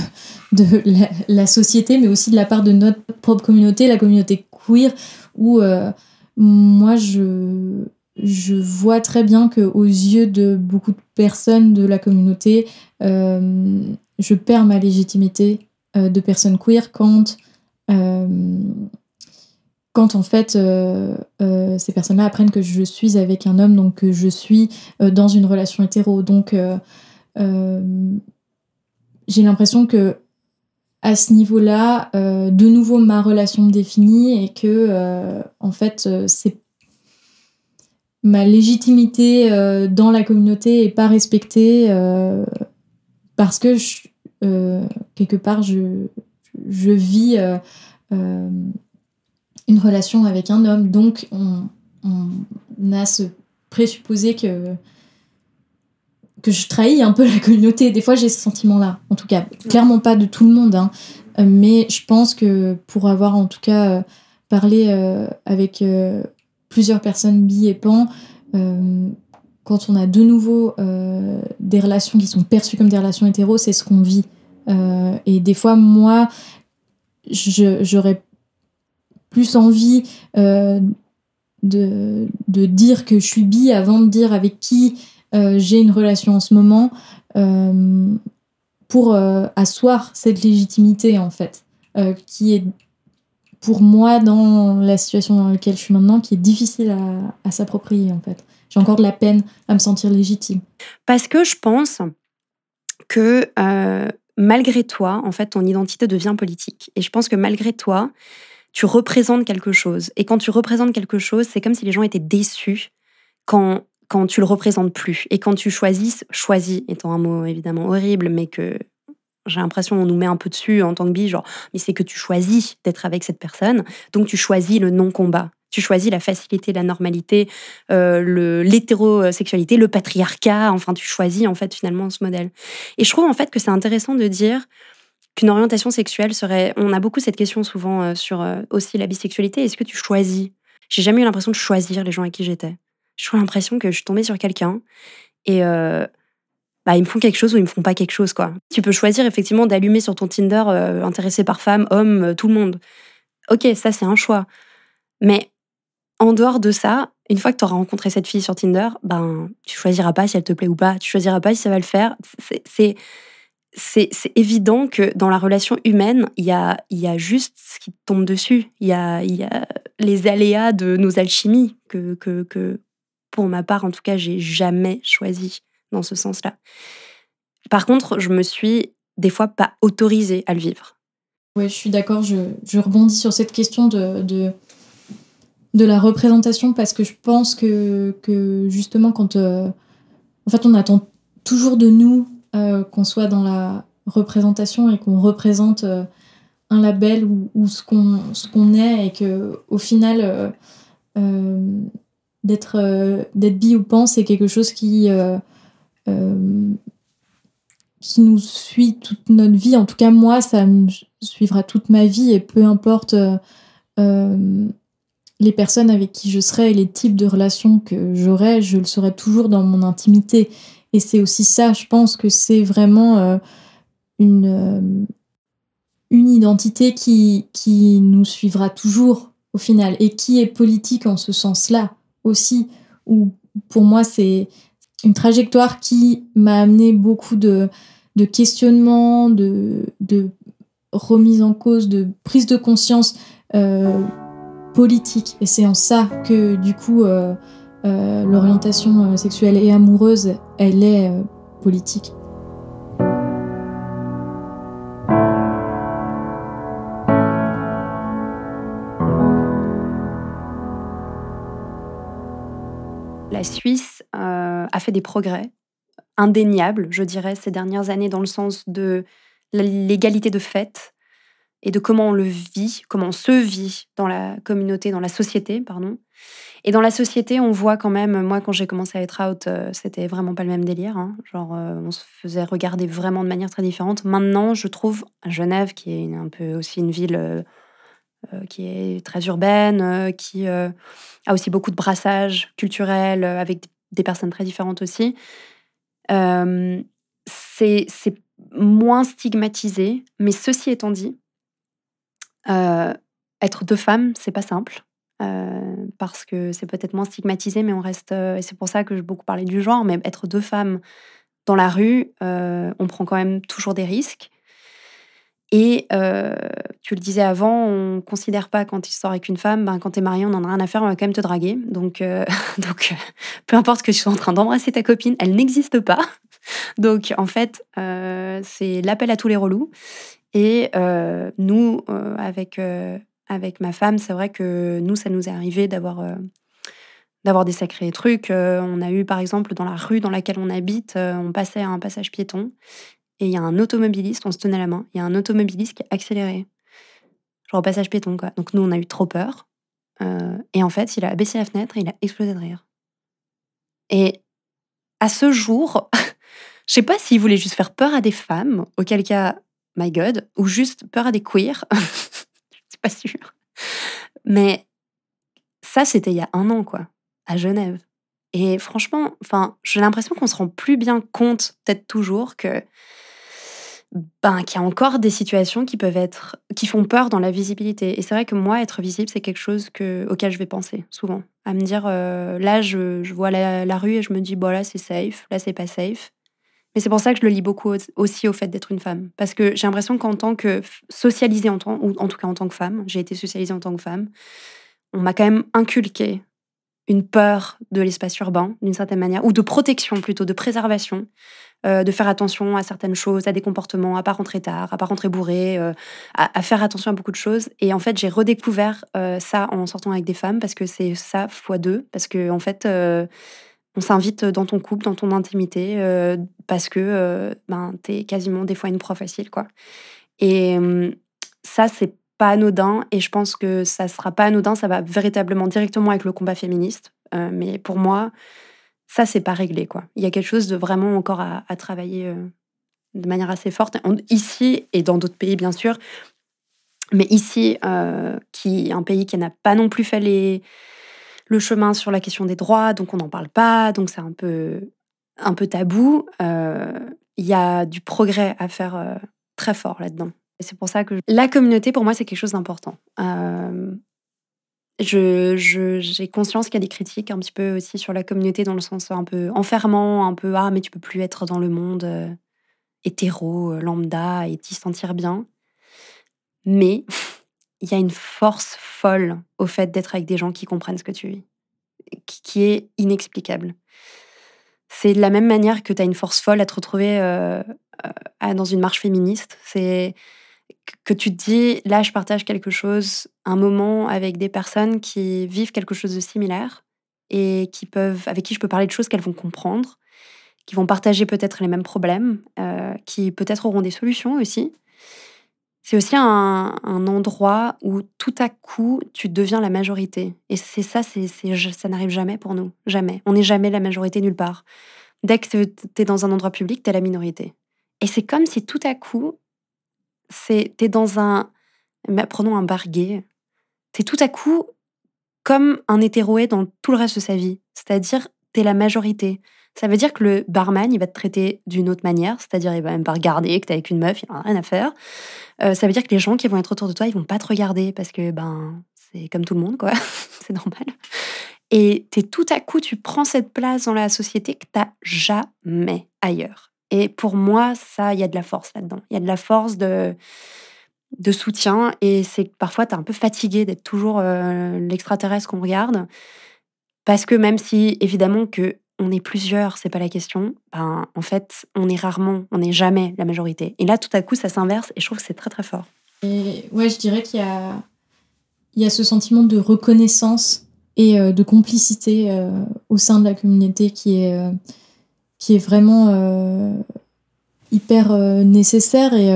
de la, société, mais aussi de la part de notre propre communauté, la communauté queer, où moi, je je vois très bien que aux yeux de beaucoup de personnes de la communauté, je perds ma légitimité de personne queer quand quand en fait ces personnes-là apprennent que je suis avec un homme, donc que je suis dans une relation hétéro. Donc j'ai l'impression que à ce niveau-là, euh, de nouveau ma relation me définit et que euh, en fait euh, c'est ma légitimité dans la communauté est pas respectée parce que quelque part je, vis une relation avec un homme donc on, a ce présupposé que je trahis un peu la communauté. Des fois, j'ai ce sentiment-là. En tout cas, clairement pas de tout le monde. Hein. Euh, mais je pense que pour avoir en tout cas euh, parlé euh, avec plusieurs personnes bi et pan, quand on a de nouveau des relations qui sont perçues comme des relations hétéros, c'est ce qu'on vit. et des fois, moi, j'aurais plus envie de, de dire que je suis bi avant de dire avec qui euh, j'ai une relation en ce moment, euh, pour euh, asseoir cette légitimité, en fait, qui est pour moi, dans la situation dans laquelle je suis maintenant, qui est difficile à, s'approprier, en fait. J'ai encore de la peine à me sentir légitime. Parce que je pense que malgré toi, en fait, ton identité devient politique. Et je pense que malgré toi, tu représentes quelque chose. Et quand tu représentes quelque chose, c'est comme si les gens étaient déçus quand quand tu le représentes plus et quand tu choisis, choisis étant un mot évidemment horrible, mais que j'ai l'impression qu'on nous met un peu dessus en tant que bi, genre, mais c'est que tu choisis d'être avec cette personne, donc tu choisis le non-combat. Tu choisis la facilité, la normalité, euh, l'hétérosexualité, le patriarcat, enfin tu choisis en fait finalement ce modèle. Et je trouve en fait que c'est intéressant de dire qu'une orientation sexuelle serait... On a beaucoup cette question souvent euh, sur euh, aussi la bisexualité, est-ce que tu choisis? J'ai jamais eu l'impression de choisir les gens avec qui j'étais. Trouve l'impression que je suis tombée sur quelqu'un et euh, bah, ils me font quelque chose ou ils me font pas quelque chose. quoi. Tu peux choisir effectivement d'allumer sur ton Tinder euh, intéressé par femmes, hommes, euh, tout le monde. Ok, ça c'est un choix. Mais en dehors de ça, une fois que tu auras rencontré cette fille sur Tinder, ben, tu choisiras pas si elle te plaît ou pas. Tu choisiras pas si ça va le faire. C'est c'est évident que dans la relation humaine, il y a, y a juste ce qui tombe dessus. Il y a, y a les aléas de nos alchimies que, que, que, pour ma part, en tout cas, j'ai jamais choisi dans ce sens-là. Par contre, je me suis des fois pas autorisée à le vivre. Oui, je suis d'accord. Je, rebondis sur cette question de, de, la représentation parce que je pense que, que justement, quand euh, en fait, on attend toujours de nous euh, qu'on soit dans la représentation et qu'on représente euh, un label ou, ce qu'on est et que au final d'être d'être bi ou pan, c'est quelque chose qui qui nous suit toute notre vie. En tout cas, moi, ça me suivra toute ma vie et peu importe les personnes avec qui je serai et les types de relations que j'aurai, je le serai toujours dans mon intimité. Et c'est aussi ça, je pense que c'est vraiment une, une identité qui, qui nous suivra toujours au final et qui est politique en ce sens-là aussi, où pour moi c'est une trajectoire qui m'a amené beaucoup de, de questionnements, de, de remise en cause, de prise de conscience euh, politique. Et c'est en ça que du coup euh, euh, l'orientation sexuelle et amoureuse, elle est politique. la Suisse a fait des progrès indéniables, je dirais, ces dernières années dans le sens de l'égalité de fait et de comment on le vit, comment on se vit dans la communauté, dans la société, pardon. Et dans la société, on voit quand même, moi quand j'ai commencé à être out, euh, c'était vraiment pas le même délire. Hein. Genre, euh, on se faisait regarder vraiment de manière très différente. Maintenant, je trouve Genève, qui est un peu aussi une ville euh, qui est très urbaine, qui a aussi beaucoup de brassage culturel avec des personnes très différentes aussi. c'est moins stigmatisé, mais ceci étant dit, être deux femmes, c'est pas simple. parce que c'est peut-être moins stigmatisé, mais on reste. et c'est pour ça que j'ai beaucoup parlé du genre, mais être deux femmes dans la rue, on prend quand même toujours des risques. Et tu le disais avant, on considère pas quand il sort avec une femme, ben, quand tu es marié, on en a rien à faire, on va quand même te draguer. Donc, donc peu importe que tu sois en train d'embrasser ta copine, elle n'existe pas. Donc en fait, c'est l'appel à tous les relous. Et nous, avec, avec ma femme, c'est vrai que nous, ça nous est arrivé d'avoir d'avoir des sacrés trucs. on a eu, par exemple, dans la rue dans laquelle on habite, on passait à un passage piéton et il y a un automobiliste, on se tenait la main, il y a un automobiliste qui a accéléré. Genre au passage piéton, quoi. Donc nous, on a eu trop peur. et en fait, il a baissé la fenêtre et il a explosé de rire. Et à ce jour, je sais pas s'il voulait juste faire peur à des femmes, auquel cas, my God, ou juste peur à des queers. je suis pas sûre. Mais ça, c'était il y a un an, quoi, à Genève. Et franchement, j'ai l'impression qu'on se rend plus bien compte, peut-être toujours, que ben, qu'il y a encore des situations qui peuvent être qui font peur dans la visibilité. Et c'est vrai que moi, être visible, c'est quelque chose que, auquel je vais penser souvent. À me dire, euh, là, je, vois la, la, rue et je me dis, bon, là, c'est safe, là, c'est pas safe. Mais c'est pour ça que je le lis beaucoup aussi au fait d'être une femme. Parce que j'ai l'impression qu'en tant que socialisée, en tant, ou en tout cas en tant que femme, j'ai été socialisée en tant que femme, on m'a quand même inculqué une peur de l'espace urbain, d'une certaine manière, ou de protection plutôt, de préservation, euh, de faire attention à certaines choses, à des comportements, à pas rentrer tard, à pas rentrer bourré, euh, à, faire attention à beaucoup de choses. Et en fait, j'ai redécouvert euh, ça en sortant avec des femmes, parce que c'est ça fois deux, parce que en fait on s'invite dans ton couple, dans ton intimité, parce que ben, t'es quasiment des fois une proie facile, quoi. Et hum, ça, c'est pas anodin, et je pense que ça sera pas anodin, ça va véritablement directement avec le combat féministe. Euh, mais pour moi, ça, c'est pas réglé, quoi. Il y a quelque chose de vraiment encore à, travailler de manière assez forte, ici et dans d'autres pays, bien sûr. Mais ici, qui est un pays qui n'a pas non plus fait le chemin sur la question des droits, donc on n'en parle pas, donc c'est un peu, un peu tabou. Euh, il y a du progrès à faire euh, très fort là-dedans. C'est pour ça que la communauté, pour moi, c'est quelque chose d'important. Euh, j'ai conscience qu'il y a des critiques un petit peu aussi sur la communauté dans le sens un peu enfermant, un peu ah mais tu peux plus être dans le monde hétéro, lambda et t'y sentir bien. Mais il y a une force folle au fait d'être avec des gens qui comprennent ce que tu vis, qui est inexplicable. C'est de la même manière que tu as une force folle à te retrouver euh, euh, dans une marche féministe. C'est que tu te dis, là, je partage quelque chose, un moment avec des personnes qui vivent quelque chose de similaire et qui peuvent, avec qui je peux parler de choses qu'elles vont comprendre, qui vont partager peut-être les mêmes problèmes, euh, qui peut-être auront des solutions aussi. C'est aussi un, endroit où tout à coup, tu deviens la majorité. Et c'est ça, c'est, ça n'arrive jamais pour nous. Jamais. On n'est jamais la majorité nulle part. Dès que tu es dans un endroit public, tu es la minorité. Et c'est comme si tout à coup, tu es dans un. Prenons un bar gay. Tu es tout à coup comme un hétéroé dans tout le reste de sa vie. C'est-à-dire, tu es la majorité. Ça veut dire que le barman, il va te traiter d'une autre manière, c'est-à-dire il va même pas regarder que tu es avec une meuf, il n'en a rien à faire. Euh, ça veut dire que les gens qui vont être autour de toi, ils vont pas te regarder parce que ben c'est comme tout le monde, quoi. c'est normal. Et es tout à coup, tu prends cette place dans la société que tu jamais ailleurs. Et pour moi, ça, il y a de la force là-dedans. Il y a de la force de, de soutien. Et c'est que parfois, tu es un peu fatigué d'être toujours euh, l'extraterrestre qu'on regarde. Parce que même si, évidemment, que on est plusieurs, c'est pas la question. Ben, en fait, on est rarement, on n'est jamais la majorité. Et là, tout à coup, ça s'inverse et je trouve que c'est très très fort. Et ouais, je dirais qu'il y a, il y a ce sentiment de reconnaissance et euh, de complicité euh, au sein de la communauté qui est, qui est vraiment hyper nécessaire. Et,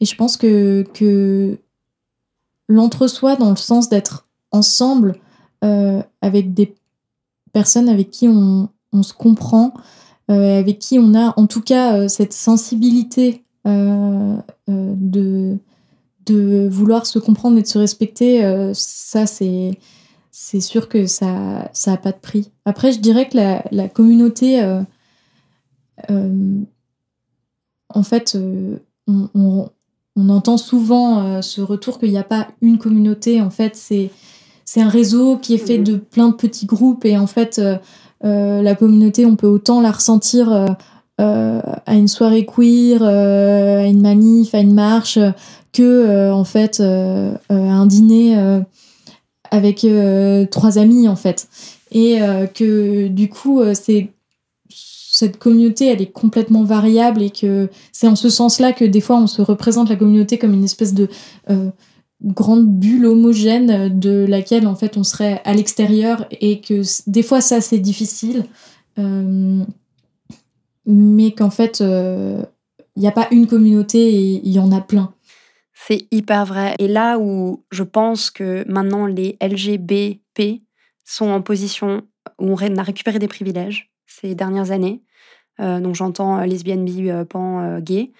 et je pense que, que l'entre-soi, dans le sens d'être ensemble avec des personnes avec qui on, se comprend, euh, avec qui on a en tout cas euh, cette sensibilité euh, de, de vouloir se comprendre et de se respecter, ça c'est c'est sûr que ça ça a pas de prix. Après, je dirais que la, la communauté, en fait, on, on, on, entend souvent ce retour qu'il n'y a pas une communauté. En fait, c'est c'est un réseau qui est fait de plein de petits groupes. Et en fait, la communauté, on peut autant la ressentir à une soirée queer, à une manif, à une marche, que en fait à un dîner avec trois amis en fait. Et que du coup c'est cette communauté, elle est complètement variable et que c'est en ce sens-là que des fois on se représente la communauté comme une espèce de euh, grande bulle homogène de laquelle en fait on serait à l'extérieur et que des fois ça c'est difficile, euh, mais qu'en fait il euh, n'y a pas une communauté et il y en a plein. C'est hyper vrai. Et là où je pense que maintenant les LGBP sont en position où on a récupéré des privilèges ces dernières années, euh, donc j'entends euh, lesbienne, bi, euh, pan, gay,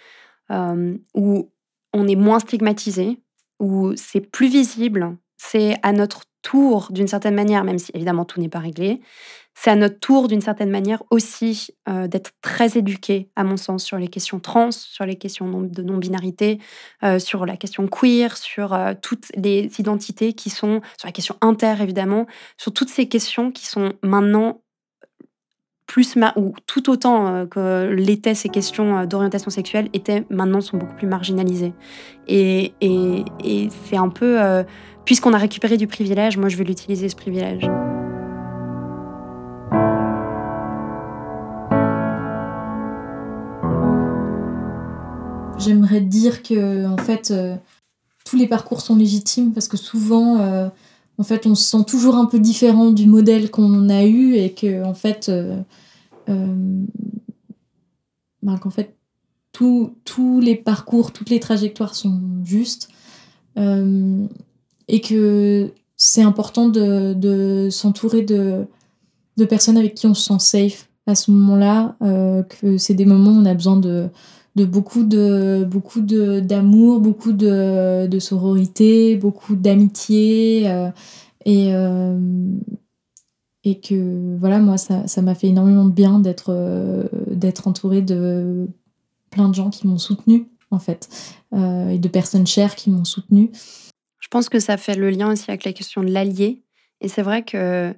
où on est moins stigmatisé, où c'est plus visible, c'est à notre tour d'une certaine manière, même si évidemment tout n'est pas réglé, c'est à notre tour d'une certaine manière aussi d'être très éduqué, à mon sens, sur les questions trans, sur les questions de non-binarité, sur la question queer, sur toutes les identités qui sont, sur la question inter évidemment, sur toutes ces questions qui sont maintenant plus ou tout autant euh, que l'étaient ces questions euh, d'orientation sexuelle étaient maintenant sont beaucoup plus marginalisées. Et, c'est un peu, euh, puisqu'on a récupéré du privilège, moi je vais l'utiliser ce privilège. J'aimerais dire que en fait tous les parcours sont légitimes parce que souvent en fait, on se sent toujours un peu différent du modèle qu'on a eu et que, en fait, ben, qu'en fait, tous les parcours, toutes les trajectoires sont justes euh, et que c'est important de, s'entourer de, personnes avec qui on se sent safe à ce moment-là, que c'est des moments où on a besoin de, beaucoup de beaucoup d'amour, beaucoup de, sororité, beaucoup d'amitié euh, et euh, et que voilà moi ça m'a fait énormément de bien d'être euh, d'être entourée de plein de gens qui m'ont soutenue en fait et de personnes chères qui m'ont soutenue. Je pense que ça fait le lien aussi avec la question de l'allié et c'est vrai que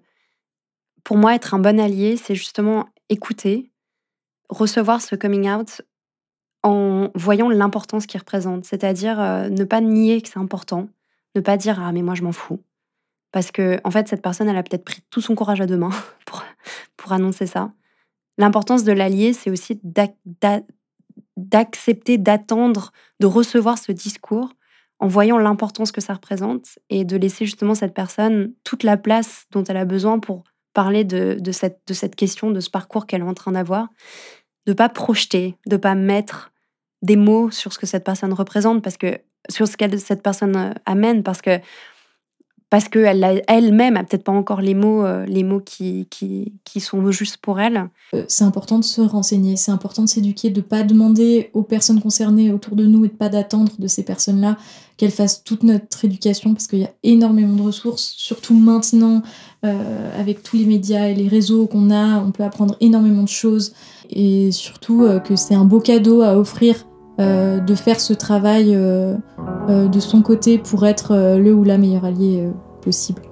pour moi être un bon allié c'est justement écouter recevoir ce coming out en voyant l'importance qu'il représente. C'est-à-dire euh, ne pas nier que c'est important, ne pas dire Ah, mais moi je m'en fous. Parce que, en fait, cette personne, elle a peut-être pris tout son courage à deux mains pour, pour annoncer ça. L'importance de l'allier, c'est aussi d'accepter, d'attendre, de recevoir ce discours en voyant l'importance que ça représente et de laisser justement cette personne toute la place dont elle a besoin pour parler de, cette, de cette question, de ce parcours qu'elle est en train d'avoir. De pas projeter, de pas mettre des mots sur ce que cette personne représente, parce que sur ce qu'elle cette personne euh, amène, parce que parce qu'elle elle-même a peut-être pas encore les mots, euh, les mots qui, qui, qui, sont justes pour elle. Euh, c'est important de se renseigner, c'est important de s'éduquer, de pas demander aux personnes concernées autour de nous et de pas d'attendre de ces personnes-là qu'elles fassent toute notre éducation parce qu'il y a énormément de ressources, surtout maintenant avec tous les médias et les réseaux qu'on a, on peut apprendre énormément de choses et surtout que c'est un beau cadeau à offrir euh, de faire ce travail euh, euh, de son côté pour être le ou la meilleure alliée possible.